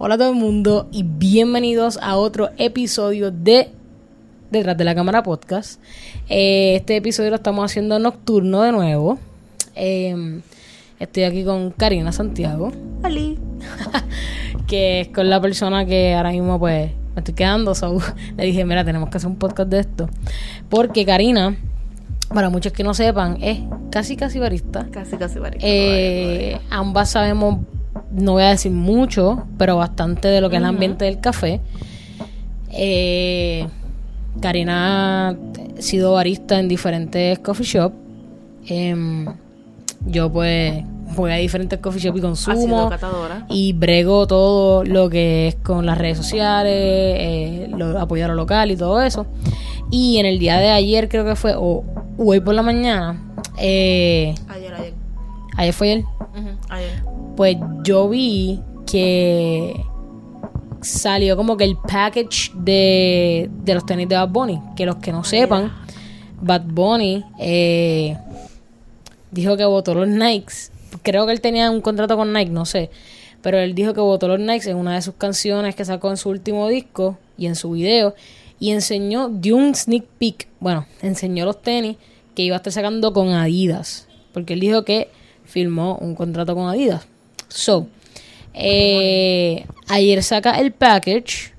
Hola a todo el mundo y bienvenidos a otro episodio de Detrás de la Cámara Podcast. Eh, este episodio lo estamos haciendo nocturno de nuevo. Eh, estoy aquí con Karina Santiago, Ali. que es con la persona que ahora mismo pues me estoy quedando. so, le dije, mira, tenemos que hacer un podcast de esto. Porque Karina, para muchos que no sepan, es casi casi barista. Casi, casi varita. Eh, ambas sabemos, no voy a decir mucho, pero bastante de lo que es el ambiente del café. Eh, Karina ha sido barista en diferentes coffee shops. Em, yo pues voy a diferentes coffee shops y consumo. Y brego todo lo que es con las redes sociales, eh, lo, apoyar a lo local y todo eso. Y en el día de ayer creo que fue, o hoy por la mañana, eh, Ayer, ayer. ayer fue ayer, Ujú, Ayer. Pues yo vi que salió como que el package de, de los tenis de Bad Bunny. Que los que no sepan, Bad Bunny eh, dijo que votó los Nikes. Creo que él tenía un contrato con Nike, no sé. Pero él dijo que votó los Nikes en una de sus canciones que sacó en su último disco y en su video. Y enseñó, dio un sneak peek. Bueno, enseñó los tenis que iba a estar sacando con Adidas. Porque él dijo que firmó un contrato con Adidas. So, eh, ayer saca el package.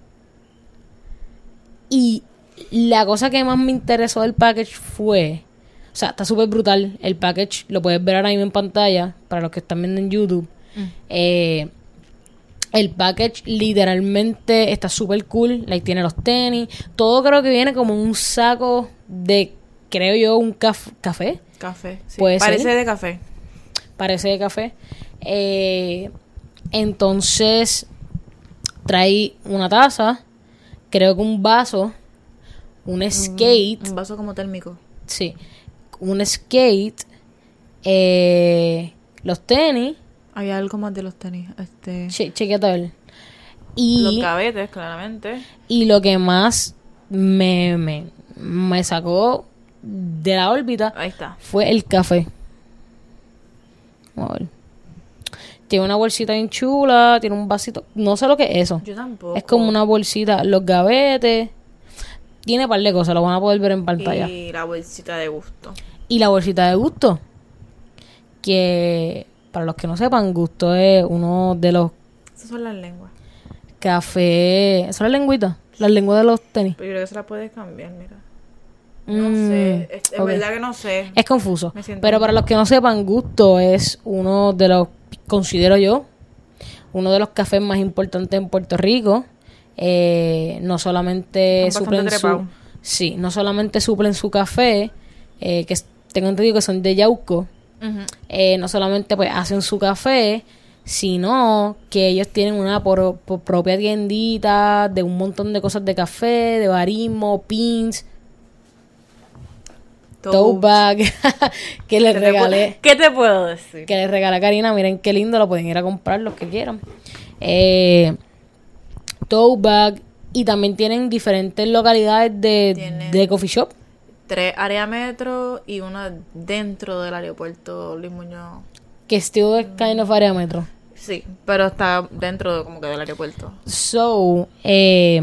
Y la cosa que más me interesó del package fue. O sea, está súper brutal. El package lo puedes ver ahora mismo en pantalla. Para los que están viendo en YouTube. Eh, el package literalmente está súper cool. Like, tiene los tenis. Todo creo que viene como un saco de, creo yo, un caf- café. Café. Sí. Parece ser. de café. Parece de café. Eh, entonces, trae una taza. Creo que un vaso. Un skate. Un vaso como térmico. Sí. Un skate. eh, los tenis. Había algo más de los tenis. Este. Che, chequeate a ver. Y... Los gavetes, claramente. Y lo que más me, me, me sacó de la órbita Ahí está. fue el café. Vamos a ver. Tiene una bolsita bien chula, tiene un vasito. No sé lo que es eso. Yo tampoco. Es como una bolsita, los gavetes. Tiene par de cosas, lo van a poder ver en pantalla. Y, Y la bolsita de gusto. la bolsita de gusto. Que para los que no sepan, gusto es uno de los Esas son las lenguas. cafés. ¿Eso es la lengüita? Las lenguas de los tenis. Pero yo creo que se la puedes cambiar, mira. No Mm, sé. Es, verdad que no sé. Es confuso. Pero para los que no sepan, Gusto es uno de los, considero yo, uno de los cafés más importantes en Puerto Rico. Eh, no solamente suplen su, sí, no solamente suplen su café, eh, que tengo entendido que son de Yauco, eh, no solamente pues hacen su café, sino que ellos tienen una por- por propia tiendita de un montón de cosas de café, de barismo, pins, tote bag, que les ¿Qué te puedo- regalé ¿Qué te puedo decir? que les regalé a Karina, miren qué lindo, lo pueden ir a comprar los que quieran. Eh, tote bag y también tienen diferentes localidades de, de coffee shop. Tres área metro y una dentro del aeropuerto Luis Muñoz. Que still es kind of area metro. Sí, pero está dentro de, como que del aeropuerto. So, eh,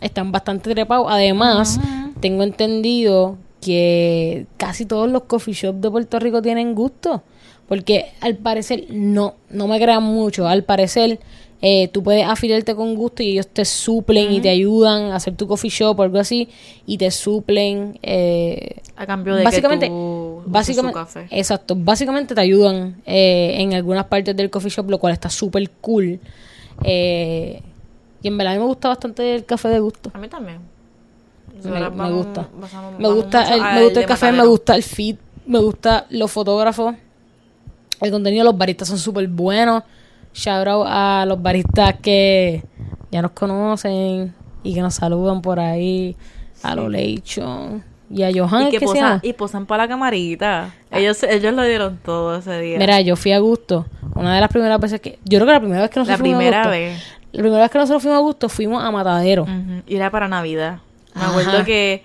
están bastante trepados. Además, tengo entendido que casi todos los coffee shops de Puerto Rico tienen gusto. Porque al parecer, no, no me crean mucho. Al parecer, eh, tú puedes afiliarte con gusto y ellos te suplen y te ayudan a hacer tu coffee shop o algo así. Y te suplen. Eh, A cambio de básicamente, que tú uses básicamente, café. exacto, básicamente te ayudan eh, en algunas partes del coffee shop, lo cual está súper cool. Eh, y en verdad a mí me gusta bastante el café de gusto. A mí también. Me, gusta. pasamos- Me gusta el, me gusta el café, me gusta el feed, me gusta los fotógrafos. El contenido de los baristas son súper buenos. Shout out a los baristas que ya nos conocen y que nos saludan por ahí. A lo Leichon y a Johan. Y ¿es que posan, y posan para la camarita. Ellos, ellos lo dieron todo ese día. Mira, yo fui a gusto. Una de las primeras veces que. Yo creo que la primera vez que la nosotros fuimos a primera Gusto- vez. La primera vez que nosotros fuimos a gusto fuimos a Matadero. Ujú, Y era para Navidad. Me Ajá. acuerdo que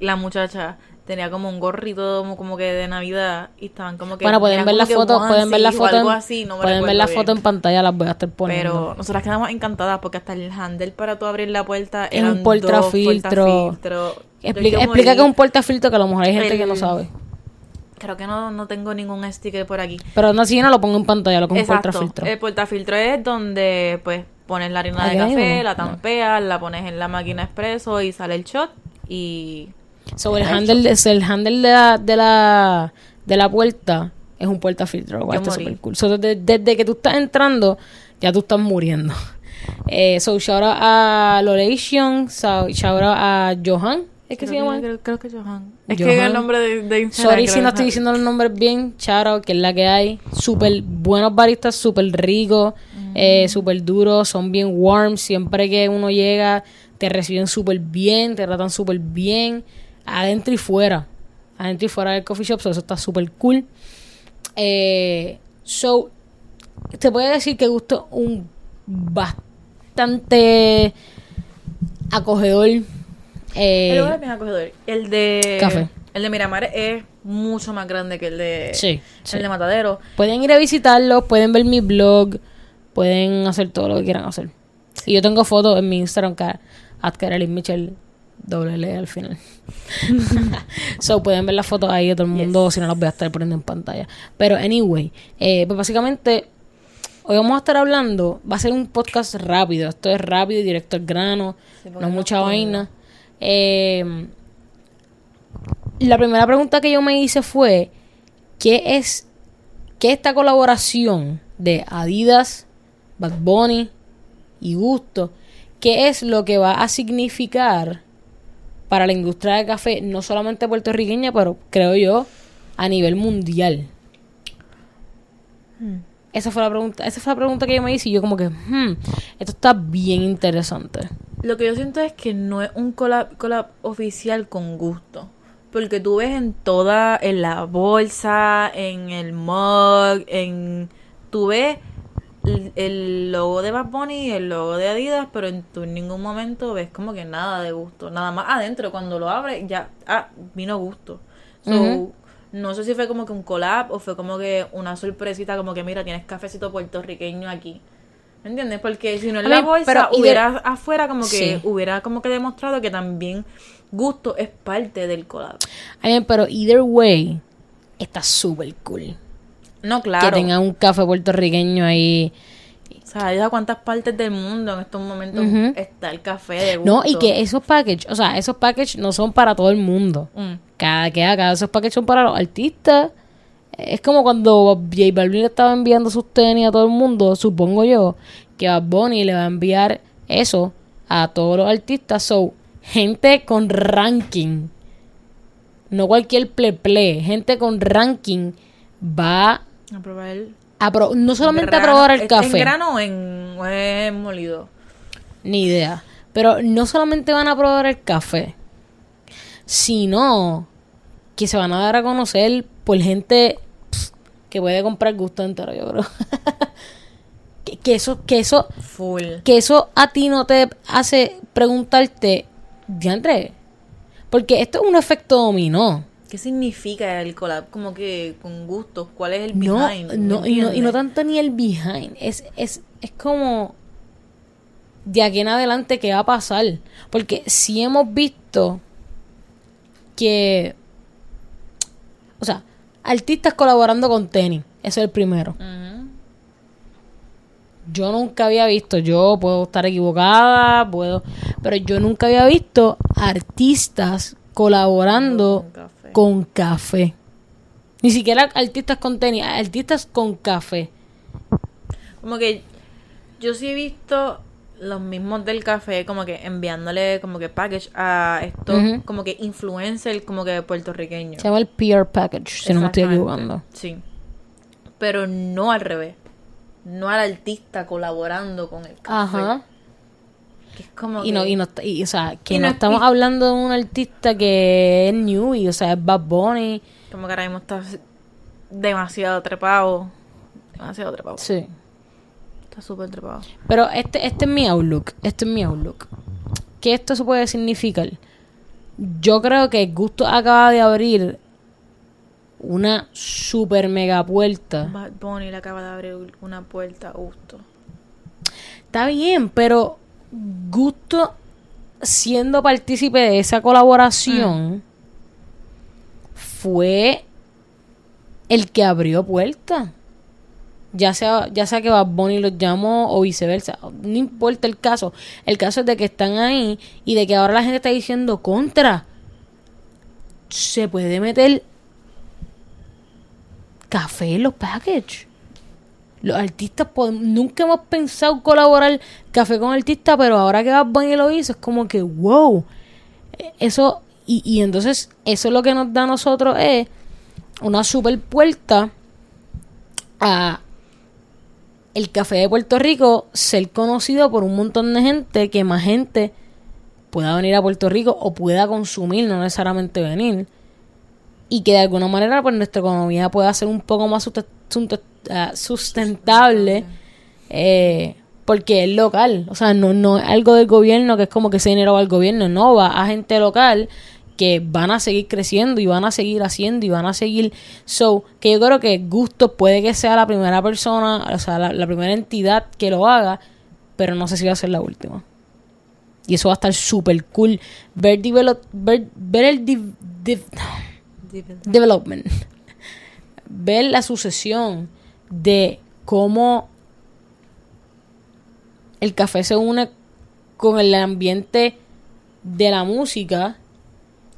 la muchacha tenía como un gorrito como, que de Navidad y estaban como que Bueno, pueden ver la foto, pueden ver la foto, así, no pueden ver la bien. foto en pantalla, las voy a estar poniendo. Pero nosotras quedamos encantadas porque hasta el handle para tú abrir la puerta Es un portafiltro. explica, explica que es un portafiltro que a lo mejor hay gente que no sabe. Creo que no, no tengo ningún sticker por aquí. Pero no, si yo no lo pongo en pantalla, lo pongo en portafiltro. El portafiltro es donde pues pones la harina de café, la No. tampeas, la pones en la máquina expreso y sale el shot y Sobre el handle, de- el handle de la, de la, de la puerta es un portafiltro, lo cual está súper cool. So, desde, desde que tú estás entrando, ya tú estás muriendo. Eh, so, shout out a Lolation, so, shout out a Johan, ¿es que se llama? creo, creo que Johan. Es Johan. que el nombre de, de Instagram Sorry si no que estoy es- diciendo los nombres bien. Out, que es la que hay. Súper buenos baristas, súper ricos, eh, súper duros, son bien warm. Siempre que uno llega, te reciben súper bien, te tratan súper bien, adentro y fuera. Adentro y fuera del coffee shop, so eso está súper cool. Eh, so, te puedo decir que gusto un bastante acogedor. Eh, El lugar es bien acogedor. El de Café. El de Miramar es mucho más grande que el de Sí, sí. el de Matadero. Pueden ir a visitarlo, pueden ver mi blog, pueden hacer todo lo que quieran hacer. Y yo tengo fotos en mi Instagram, Carolyn Mitchell, doble L al final. so, pueden ver las fotos ahí de todo el mundo, si no las voy a estar poniendo en pantalla. Pero, anyway, eh, pues básicamente, hoy vamos a estar hablando, va a ser un podcast rápido, esto es rápido y directo al grano, Sí, no mucha vaina. Eh, la primera pregunta que yo me hice fue, ¿qué es que esta colaboración de Adidas, Bad Bunny y Gusto, qué es lo que va a significar para la industria del café, no solamente puertorriqueña, pero creo yo a nivel mundial? Esa fue la pregunta, esa fue la pregunta que yo me hice y yo como que, hmm, esto está bien interesante. Lo que yo siento es que no es un collab, collab oficial con gusto. Porque tú ves en toda, en la bolsa, en el mug, en... Tú ves el, el logo de Bad Bunny y el logo de Adidas, pero en, tú en ningún momento ves como que nada de gusto. Nada más adentro, cuando lo abres, ya, ah, vino gusto. So. No sé si fue como que un collab o fue como que una sorpresita, como que mira, tienes cafecito puertorriqueño aquí. ¿Me entiendes? Porque si no en A la mí, bolsa de- hubiera afuera como que Sí. hubiera como que demostrado que también gusto es parte del collab. I mean, pero either way, está súper cool. No, claro. Que tenga un café puertorriqueño ahí. O sea, ¿ya cuántas partes del mundo en estos momentos está el café de gusto? No, y que esos packages, o sea, esos packages no son para todo el mundo. Mm. Cada que cada esos packages son para los artistas. Es como cuando J Balvin le estaba enviando sus tenis a todo el mundo, supongo yo, que Bad Bunny le va a enviar eso a todos los artistas. So, gente con ranking, no cualquier ple ple, gente con ranking va A probar el a pro- no solamente a probar el ¿Es café. ¿En grano o en o es molido? Ni idea. Pero no solamente van a probar el café, sino que se van a dar a conocer por gente que puede comprar gusto entero, yo creo. que, que eso, que eso, Full. que eso a ti no te hace preguntarte, diantre, porque esto es un efecto dominó. ¿Qué significa el collab? Como que con gusto. ¿Cuál es el No, behind? no, ¿Me y no, y no tanto ni el behind. Es, es, es como de aquí en adelante qué va a pasar. Porque si hemos visto que, o sea, artistas colaborando con tenis. Ese es el primero. Yo nunca había visto, yo puedo estar equivocada, puedo, pero yo nunca había visto artistas colaborando Con café. con café. Ni siquiera artistas con tenis, artistas con café. Como que yo sí he visto los mismos del café como que enviándole como que package a estos como que influencer como que puertorriqueños. Se llama el PR Package, si no me estoy equivocando. Sí. Pero no al revés. No al artista colaborando con el café. Ajá. Que es como Y no, y no, y, o sea, que Y no, no- estamos y- hablando de un artista que es new y, o sea, es Bad Bunny. Como que ahora mismo está demasiado trepado. Demasiado trepado. Sí. Está súper trepado. Pero este, este es mi outlook. Este es mi outlook. ¿Qué esto se puede significar? yo creo que Gusto acaba de abrir una super mega puerta. Bad Bunny le acaba de abrir una puerta a gusto. Está bien, pero Gusto siendo partícipe de esa colaboración fue el que abrió puertas. Ya sea, ya sea que Bad Bunny los llamó o viceversa. No importa el caso. El caso es de que están ahí y de que ahora la gente está diciendo contra. Se puede meter café en los packages. Los artistas pod- nunca hemos pensado colaborar café con artistas, pero ahora que Bad Bunny lo hizo, es como que wow. Eso, y, y entonces, eso es lo que nos da a nosotros es una super puerta a el café de Puerto Rico ser conocido por un montón de gente, que más gente pueda venir a Puerto Rico o pueda consumir, no necesariamente venir y que de alguna manera pues nuestra economía pueda ser un poco más ah, sustentable eh, porque es local, o sea, no, no es algo del gobierno que es como que ese dinero va al gobierno, no, va a gente local que van a seguir creciendo y van a seguir haciendo y van a seguir, so, que yo creo que Gusto puede que sea la primera persona, o sea, la, la primera entidad que lo haga, pero no sé si va a ser la última. Y eso va a estar súper cool. Ver, develop- ver, ver el... div- div- development. Ver la sucesión de cómo el café se une con el ambiente de la música,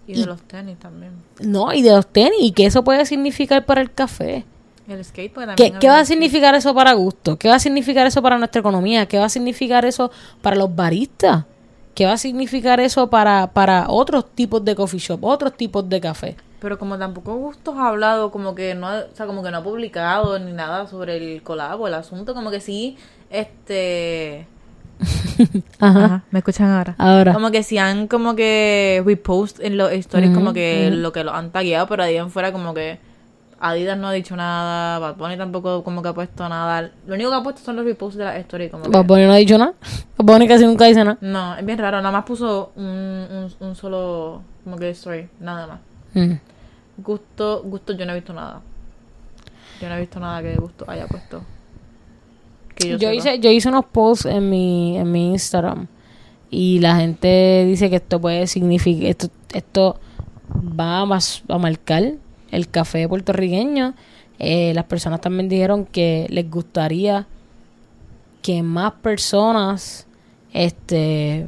Y de los tenis también. no, y de los tenis, y qué eso puede significar para el café. El skate, porque ¿Qué, también qué va a significar eso para gusto? ¿Qué va a significar eso para nuestra economía? ¿Qué va a significar eso para los baristas? ¿Qué va a significar eso para, para otros tipos de coffee shop, otros tipos de café? Pero como tampoco Gustos ha hablado, como que no, ha- o sea, como que no ha publicado ni nada sobre el colabo, el asunto, como que sí, este... Ajá. ¿me escuchan ahora? Ahora. Como que si han como que repost en los stories como que lo que lo han tagueado, pero ahí en fuera como que Adidas no ha dicho nada, Bad Bunny tampoco como que ha puesto nada. Lo único que ha puesto son los reposts de las stories como que... Bad Bunny no ha dicho nada. Bad Bunny casi nunca dice nada. No, es bien raro, nada más puso un, un, un solo como que story, nada más. Mm. Gusto, gusto yo no he visto nada. Yo no he visto nada que gusto haya puesto. Que yo, hice, yo hice unos posts en mi, en mi Instagram y la gente dice que esto puede significar, esto, esto va a, mas- a marcar el café puertorriqueño. Eh, las personas también dijeron que les gustaría que más personas este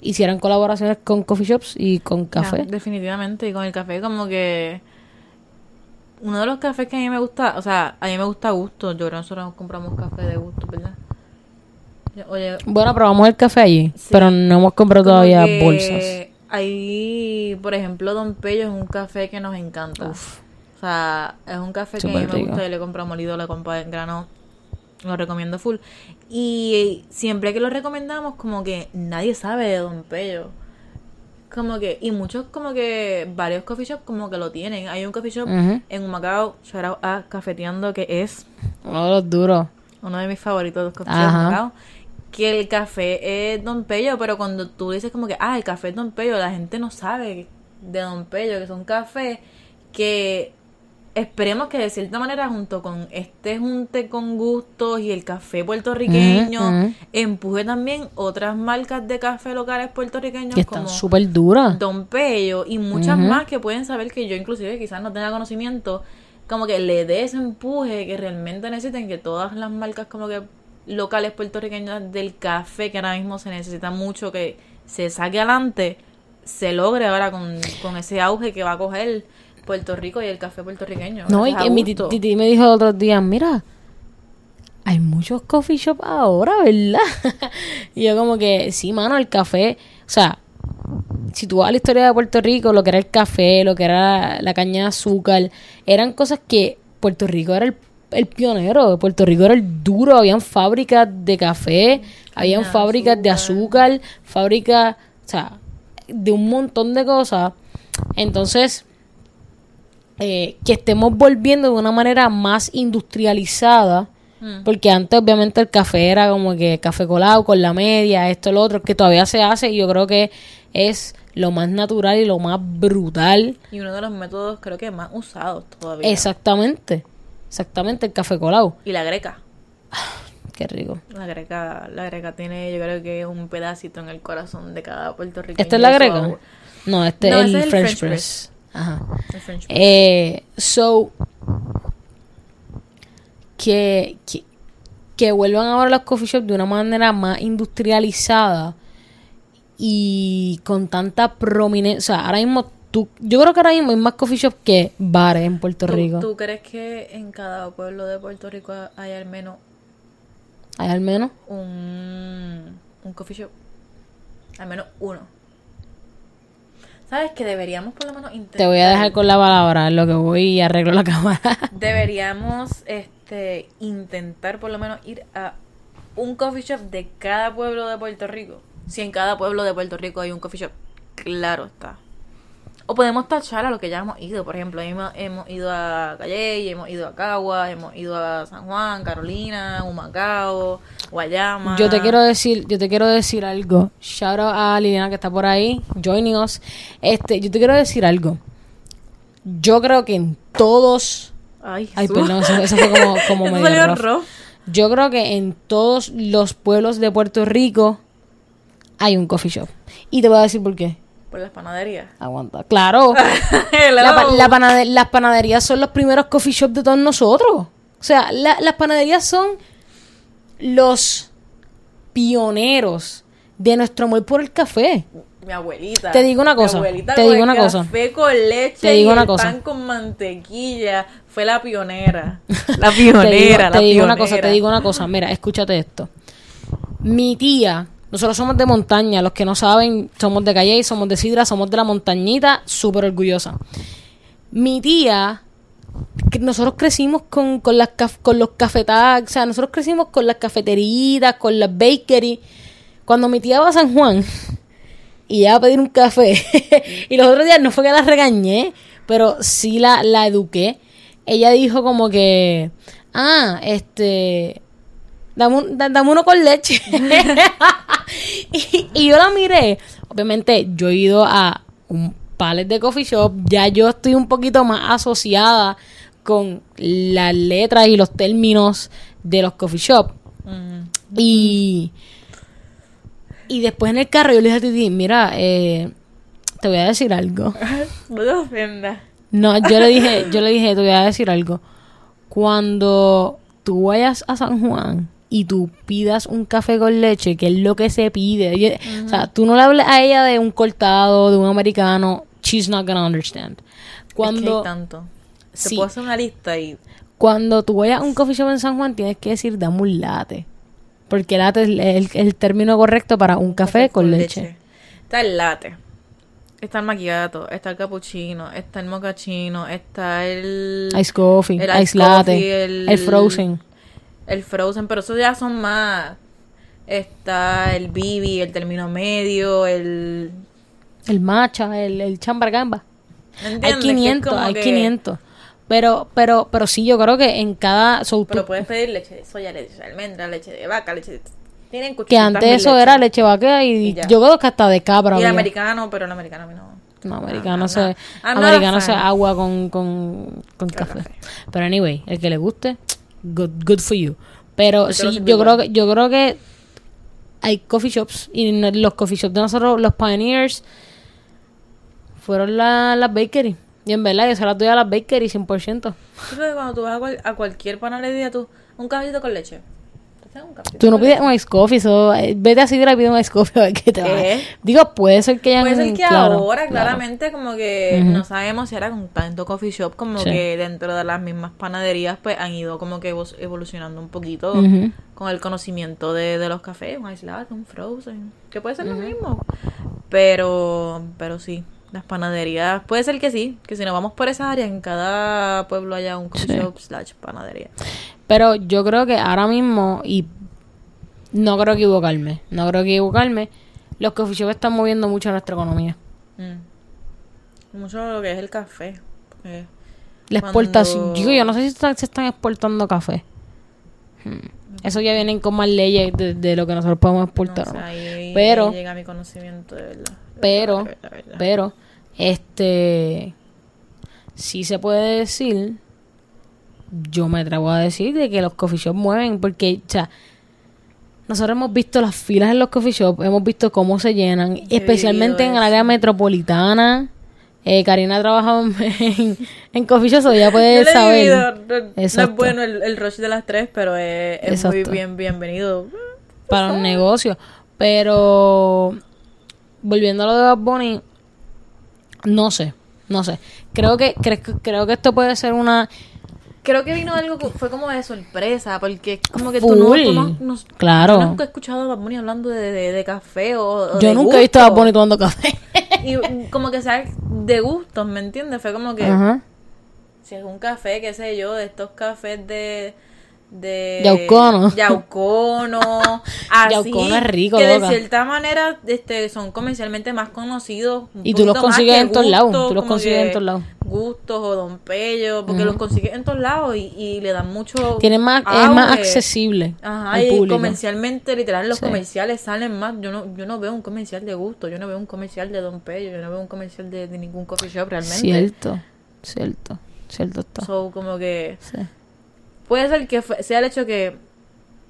hicieran colaboraciones con coffee shops y con Ya, café. definitivamente, y con el café como que... Uno de los cafés que a mí me gusta, o sea, a mí me gusta gusto. Yo creo que nosotros compramos café de gusto, ¿verdad? Oye, Bueno, probamos el café allí, Sí. pero no hemos comprado todavía bolsas. Ahí, por ejemplo, Don Pello es un café que nos encanta. Uf. O sea, es un café que a mí me rico. gusta. Yo le compro molido, le compro en grano. Lo recomiendo full. Y siempre que lo recomendamos, como que nadie sabe de Don Pello. Como que, y muchos como que, varios coffee shops como que lo tienen. Hay un coffee shop Ujú. en Humacao, shout out a Cafeteando, que es Uno de los duros. uno de mis favoritos de los coffee shops de Humacao, que el café es Don Pello, pero cuando tú dices como que, ah, el café es Don Pello, la gente no sabe de Don Pello, que son cafés que esperemos que de cierta manera junto con este junte con gustos y el café puertorriqueño empuje también otras marcas de café locales puertorriqueños Que están como súper duras. Don Pello y muchas más que pueden saber que yo inclusive quizás no tenga conocimiento, como que le dé ese empuje que realmente necesiten que todas las marcas como que locales puertorriqueñas del café que ahora mismo se necesita mucho que se saque adelante, se logre ahora con, con ese auge que va a coger Puerto Rico y el café puertorriqueño. No, y que mi titi me dijo el otro día, mira, hay muchos coffee shop ahora, ¿verdad? y yo como que, sí, mano, el café, o sea, si tú vas a la historia de Puerto Rico, lo que era el café, lo que era la caña de azúcar, eran cosas que Puerto Rico era el, el pionero, Puerto Rico era el duro, habían fábricas de café, habían fábricas de azúcar, fábricas, o sea, de un montón de cosas. Entonces, eh, que estemos volviendo de una manera más industrializada. Mm. Porque antes obviamente el café era como que café colado con la media, esto, lo otro, que todavía se hace y yo creo que es lo más natural y lo más brutal. Y uno de los métodos creo que más usados todavía. Exactamente. Exactamente, el café colado. Y la greca. Qué rico. La greca, la greca tiene, yo creo que un pedacito en el corazón de cada puertorriqueño. ¿Esta es la greca? No, este No, es el es el French, French press. press. Ajá. Eh, so, que, que, que vuelvan ahora los coffee shops de una manera más industrializada y con tanta prominencia. O sea, ahora mismo, tú, yo creo que ahora mismo hay más coffee shops que bares en Puerto ¿Tú, Rico. tú crees que en cada pueblo de Puerto Rico hay al menos Hay al menos. un, un coffee shop? Al menos uno. ¿Sabes que deberíamos por lo menos intentar? Te voy a dejar con la palabra, lo que voy y arreglo la cámara. Deberíamos este intentar por lo menos ir a un coffee shop de cada pueblo de Puerto Rico. Si en cada pueblo de Puerto Rico hay un coffee shop, claro está. O podemos tachar a lo que ya hemos ido. Por ejemplo, hemos, hemos ido a Calle, hemos ido a Cagua, hemos ido a San Juan, Carolina, Humacao, Guayama. Yo te quiero decir, yo te quiero decir algo. Shout out a Liliana que está por ahí, joining us. Este, yo te quiero decir algo. Yo creo que en todos, Ay, ay, perdón, eso, eso fue como, como medio rough. Yo creo que en todos los pueblos de Puerto Rico hay un coffee shop. Y te voy a decir por qué. Por las panaderías. Aguanta. Claro. La la las panaderías son los primeros coffee shops de todos nosotros. O sea, la- las panaderías son los pioneros de nuestro amor por el café. Mi abuelita. Te digo una cosa, Mi abuelita te con digo una cosa. Café con leche Te digo y una el cosa. pan con mantequilla. Fue la pionera. La te digo, pionera, la te digo una pionera. cosa, te digo una cosa. Mira, escúchate esto. Mi tía, nosotros somos de montaña, los que no saben, somos de Calle, somos de Sidra, somos de la montañita, súper orgullosa. Mi tía, nosotros crecimos con, con, con los cafetags, o sea, nosotros crecimos con las cafeteritas, con las bakery. Cuando mi tía va a San Juan y ella va a pedir un café, y los otros días no fue que la regañé, pero sí la, la eduqué. Ella dijo como que, ah, este, dame, un- da- dame uno con leche. y, y yo la miré. Obviamente, yo he ido a un palet de coffee shop. Ya yo estoy un poquito más asociada con las letras y los términos de los coffee shop. Mm. Y, y después en el carro yo le dije a Titi, mira, eh, te voy a decir algo. No te ofendas. No, yo le dije, yo le dije, te voy a decir algo. Cuando tú vayas a San Juan y tú pidas un café con leche, que es lo que se pide, o sea, tú no le hables a ella de un cortado, de un americano, she's not gonna understand. Es que hay Cuando, tanto. Te Sí. puedo hacer una lista y... cuando tú vayas a un coffee shop en San Juan, tienes que decir, dame un latte. Porque latte es el, el- el término correcto para un café, con, leche. Está el latte. Está el macchiato, está el cappuccino, está el mochaccino, está el... Ice coffee, el ice latte, coffee, el frozen. El frozen, pero esos ya son más... Está el bibi, el término medio, el... El matcha, el, el chambargamba. ¿me Hay entiendes? Que es 500, como hay que- 500. Pero, pero, pero sí, yo creo que en cada... so, Pero tú- puedes pedir leche de soya, leche de almendra, leche de vaca, leche de... Tienen que antes 800.000 eso era leche vaquera y, yo creo que hasta de cabra Y el americano, pero el americano a mí no... No, Ah, americano se, americano se agua con, con, con café. café. Pero anyway, el que le guste, good, good for you. Pero Yo sí, yo creo que, yo creo que hay coffee shops y los coffee shops de nosotros, los pioneers, fueron la- las bakery. Y en verdad, yo se las doy a las bakery 100%. Tú sabes que cuando tú vas a, cual- a cualquier panadería, tú... Un cafecito con leche. ¿Tú un no pides un ice coffee, so, eh, vete a Sidra y pide un ice coffee a ver qué te va. Digo, puede ser que hayan... Puede ser que claro, ahora, claro. claramente, como que no sabemos si era con tanto coffee shop, como Sí. que dentro de las mismas panaderías, pues han ido como que evol- evolucionando un poquito con el conocimiento de, de los cafés, un ice latte, un frozen, que puede ser lo mismo. Pero, pero sí, las panaderías, puede ser que sí, que si nos vamos por esa área, en cada pueblo haya un coffee Sí. shop slash panadería. Pero yo creo que ahora mismo, y no creo equivocarme, no creo equivocarme, los coffee shops están moviendo mucho nuestra economía. Mm. Mucho lo que es el café. porque La Cuando- exportación, digo, yo no sé si están- se están exportando café. Hmm. Eso ya vienen con más leyes de, de lo que nosotros podemos no exportar. Pero- me llega a mi conocimiento de verdad. de Pero, verdad, de verdad, de verdad. pero, este, sí se puede decir, yo me atrevo a decir de que los coffee shops mueven, porque, o sea, nosotros hemos visto las filas en los coffee shops, hemos visto cómo se llenan, especialmente en el área metropolitana. Eh, Karina ha trabajado en, en coffee shops, o ya puede saber. vivido, no- es bueno el, el rush de las tres, pero es, es muy bien bienvenido. para un negocio. Pero volviendo a lo de Bad Bunny, no sé, no sé. Creo que creo, que- creo que esto puede ser una Creo que vino algo que fue como de sorpresa, porque como que tú no, tú no- no- Claro. yo nunca he escuchado a Bad Bunny hablando de, de- de café o, o yo de nunca he visto a Bad. Bunny tomando café. Y como que sea de gustos, ¿me entiendes? Fue como que Ajá. si es un café, qué sé yo, de estos cafés de de Yaucono. Yaucono, así, Yaucono es rico, que de loca. cierta manera este son comercialmente más conocidos Y tú los consigues en todos lados, Gustos, tú los consigues en todos lados. Gustos o Don Pello, porque los consigues en todos lados y, y le dan mucho Tiene más es más accesible Ajá, al y público. comercialmente, literal, los Sí. comerciales salen más. Yo no, yo no veo un comercial de gusto, yo no veo un comercial de Don Pello, yo no veo un comercial de, de ningún coffee shop realmente. Cierto, cierto, cierto está. So, como que Sí. Puede ser que fue- sea el hecho que,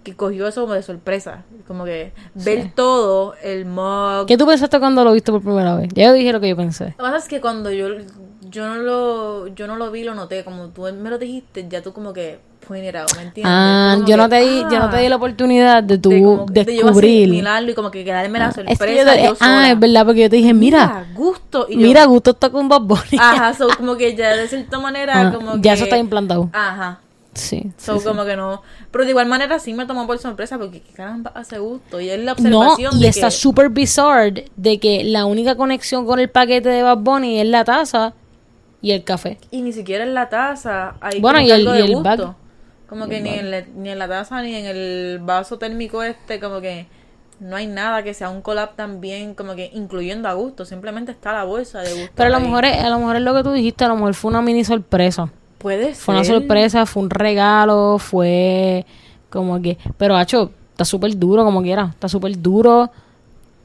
que cogió eso como de sorpresa. Como que ver Sí. todo, el mug. ¿Qué tú pensaste cuando lo viste por primera vez? Ya yo dije lo que yo pensé. Lo que pasa es que cuando yo, yo no lo yo no lo vi, lo noté. Como tú me lo dijiste, ya tú como que out, ¿me entiendes? Ah, yo que, no te di, yo no te di la ah, oportunidad de tú de como- de yo descubrir. asimilarlo y como que quedarme la Es que sorpresa yo te- yo ah, es verdad, porque yo te dije, mira, gusto. Y yo, mira, Gusto está con Bad Bunny. Ajá, so, como que ya de cierta manera, Ah, como ya que... eso está implantado. Ajá. Sí. So, sí, sí. como que no. Pero de igual manera sí me tomó por sorpresa porque qué caramba hace gusto. Y es la No, observación y de está que... súper bizarre de que la única conexión con el paquete de Bad Bunny es la taza y el café. Y ni siquiera en la taza hay Bueno, y el- de y el gusto. bag. Como que ni en, la, ni en la taza ni en el vaso térmico este, como que no hay nada que sea un collab también, como que incluyendo a gusto. Simplemente está la bolsa de gusto. Pero a lo ahí. mejor es, a lo mejor es lo que tú dijiste, a lo mejor fue una mini sorpresa. Puede Fue una sorpresa, fue un regalo, fue como que... Pero, hacho, está súper duro como quiera. Está súper duro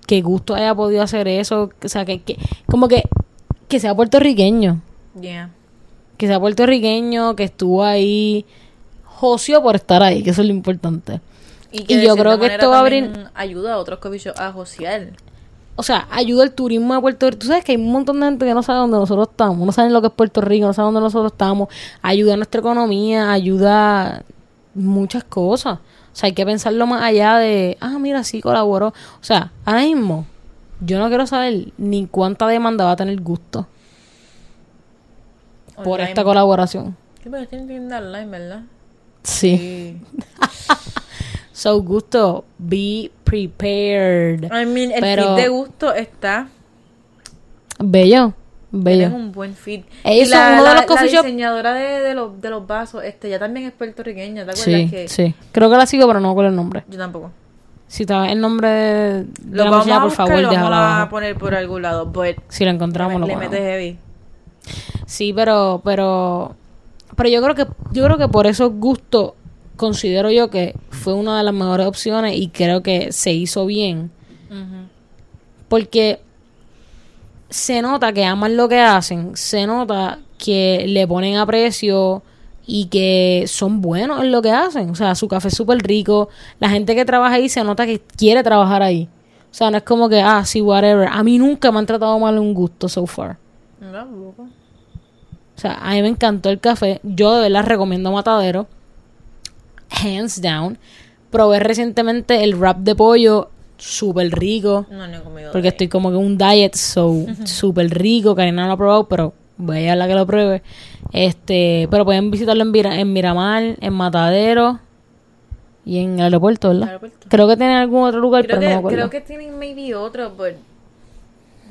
que Gusto haya podido hacer eso. O sea, que, que como que, que sea puertorriqueño. Yeah. Que sea puertorriqueño, que estuvo ahí. Joció por estar ahí, que eso es lo importante. Y, que yo creo que esto va a abrir- ayuda a otros shops a josear. O sea, ayuda el turismo de Puerto Rico. Tú sabes que hay un montón de gente que no sabe dónde nosotros estamos, no saben lo que es Puerto Rico, no saben dónde nosotros estamos. Ayuda a nuestra economía, ayuda a muchas cosas. O sea, hay que pensarlo más allá de, ah, mira, sí colaboró. O sea, ahora mismo, yo no quiero saber ni cuánta demanda va a tener gusto por esta colaboración. Sí, pero tienda online, ¿verdad? Sí. So, gusto, be prepared. I mean, el Pero- feed de gusto está. Bello, bello. Tienen un buen feed. Ellos Y son la, uno de los coffee la shop- diseñadora de, de los, de los vasos, este, ya también es puertorriqueña, ¿te acuerdas? Sí, que sí. Creo que la sigo, pero no con el nombre. Yo tampoco. Si te el nombre de, Lo la vamos muchacha, a por buscar favor, y lo vamos a poner por algún lado. But Si la encontramos, lo le ponemos. metes heavy. Sí, pero, pero, pero yo creo que, yo creo que por esos gustos considero yo que fue una de las mejores opciones y creo que se hizo bien. Porque se nota que aman lo que hacen, se nota que le ponen aprecio y que son buenos en lo que hacen. O sea, su café es súper rico. La gente que trabaja ahí se nota que quiere trabajar ahí. O sea, no es como que, ah, sí, whatever. A mí nunca me han tratado mal un gusto so far. No, loco. O sea, a mí me encantó el café. Yo de verdad recomiendo Matadero. Hands down. Probé recientemente el wrap de pollo. Súper rico. No, no he comido. Porque estoy como que un diet, so súper rico. Karina no lo ha probado, pero voy a la que lo pruebe. Este, pero pueden visitarlo en, Miramar, en Matadero y en el aeropuerto, ¿verdad? Aeropuerto. Creo que tienen algún otro lugar, Creo pero no me que, acuerdo. creo que tienen maybe otro, pero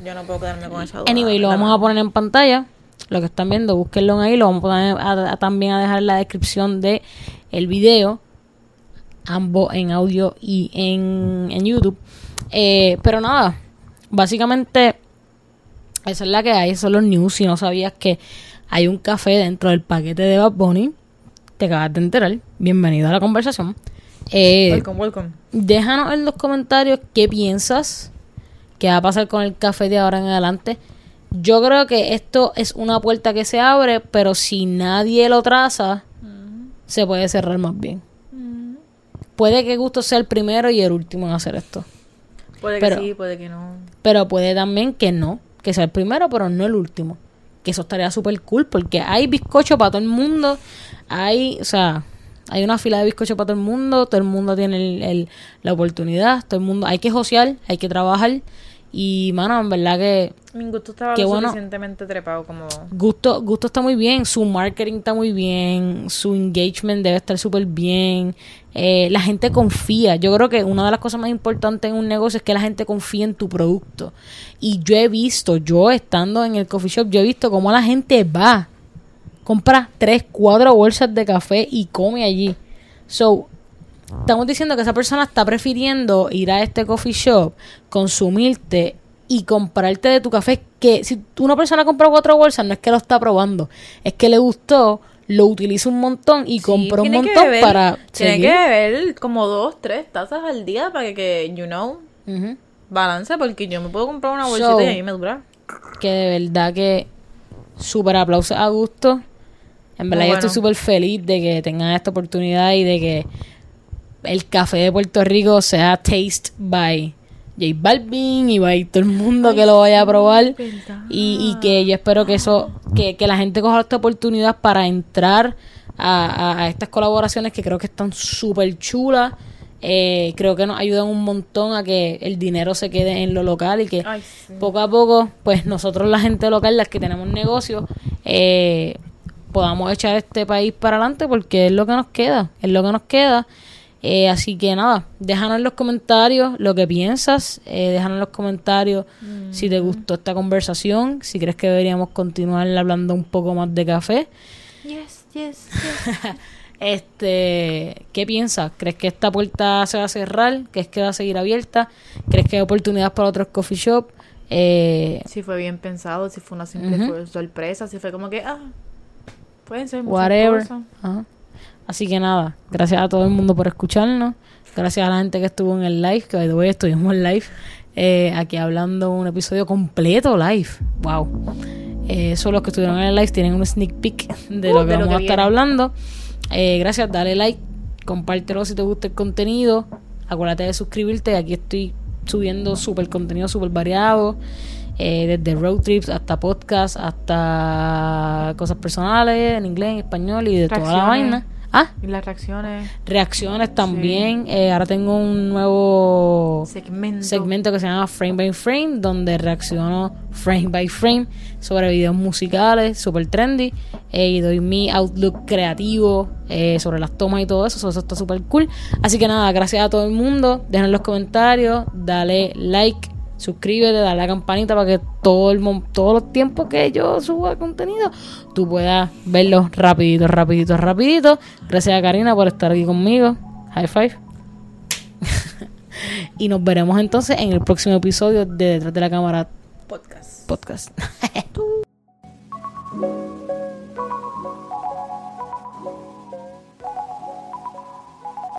yo no puedo quedarme con esa duda. Anyway, lo vamos a poner en pantalla. Lo que están viendo, búsquenlo ahí. Lo vamos a poner a- a- también a dejar en la descripción de el video. Ambos en audio y en, en YouTube. Eh, pero nada, básicamente esa es la que hay. Son los news. Si no sabías que hay un café dentro del paquete de Bad Bunny, te acabas de enterar. Bienvenido a la conversación. Eh, Welcome, welcome. déjanos en los comentarios qué piensas que va a pasar con el café de ahora en adelante. Yo creo que esto es una puerta que se abre, pero si nadie lo traza, se puede cerrar más bien. Puede que Gusto sea el primero y el último en hacer esto. Puede que Pero- sí, puede que no. Pero puede también que no, que sea el primero, pero no el último. Que eso estaría súper cool, porque hay bizcocho para todo el mundo. Hay, o sea, hay una fila de bizcocho para todo el mundo. Todo el mundo tiene el- el- la oportunidad. Todo el mundo, hay que josear, hay que trabajar. Y, mano, en verdad que Mi gusto estaba lo bueno. suficientemente trepado como... Gusto, Gusto está muy bien, su marketing está muy bien, su engagement debe estar súper bien, eh, la gente confía. Yo creo que una de las cosas más importantes en un negocio es que la gente confía en tu producto. Y yo he visto, yo estando en el coffee shop, yo he visto cómo la gente va, compra tres, cuatro bolsas de café y come allí. So, estamos diciendo que esa persona está prefiriendo ir a este coffee shop, consumirte y comprarte de tu café. Que si una persona compra cuatro bolsas, no es que lo está probando, es que le gustó, lo utiliza un montón y Sí, compró un montón beber- para Tiene seguir. que beber como dos, tres tazas al día para que, que, you know, Ujú. balance, porque yo me puedo comprar una So- bolsita y a mí me dura. Que de verdad que súper aplausos a gusto. En verdad yo estoy súper feliz de que tengan esta oportunidad y de que el café de Puerto Rico sea taste by J Balvin y by todo el mundo que lo vaya a probar. Y, y que yo espero que eso, que, que la gente coja esta oportunidad para entrar a, a- a estas colaboraciones que creo que están súper chulas. Eh, creo que nos ayudan un montón a que el dinero se quede en lo local y que Ay, sí. poco a poco, pues nosotros la gente local, las que tenemos negocios, eh, podamos echar este país para adelante porque es lo que nos queda, es lo que nos queda. Eh, así que nada, déjanos en los comentarios lo que piensas, eh, déjanos en los comentarios si te gustó esta conversación, si crees que deberíamos continuar hablando un poco más de café. Yes, yes, yes. Este, ¿qué piensas? ¿Crees que esta puerta se va a cerrar? ¿Crees que va a seguir abierta? ¿Crees que hay oportunidades para otros coffee shop? Eh, si fue bien pensado, si fue una simple sorpresa, si fue como que, ah, pueden ser muchas whatever. cosas. Ajá. Así que nada, gracias a todo el mundo por escucharnos. Gracias a la gente que estuvo en el live, que way estuvimos en live. eh, aquí hablando un episodio completo live. Wow. Eh, los que estuvieron en el live tienen un sneak peek de Uh, lo que de lo vamos que a estar viene. hablando. Eh, gracias, dale like, compártelo si te gusta el contenido. Acuérdate de suscribirte. Aquí estoy subiendo súper contenido súper variado. eh, desde road trips hasta podcast, hasta cosas personales en inglés, en español y de toda la vaina. Ah, Y las reacciones, reacciones también. Eh, ahora tengo un nuevo segmento. segmento que se llama Frame by Frame, donde reacciono frame by frame sobre videos musicales, super trendy, eh, y doy mi outlook creativo eh, sobre las tomas y todo eso, so, eso está súper cool. Así que nada, gracias a todo el mundo, dejen en los comentarios, dale like, suscríbete, dale a la campanita para que todo el todos los tiempos que yo suba contenido, tú puedas verlo rapidito, rapidito, rapidito. Gracias a Karina por estar aquí conmigo. High five. y nos veremos entonces en el próximo episodio de Detrás de la Cámara Podcast. Podcast.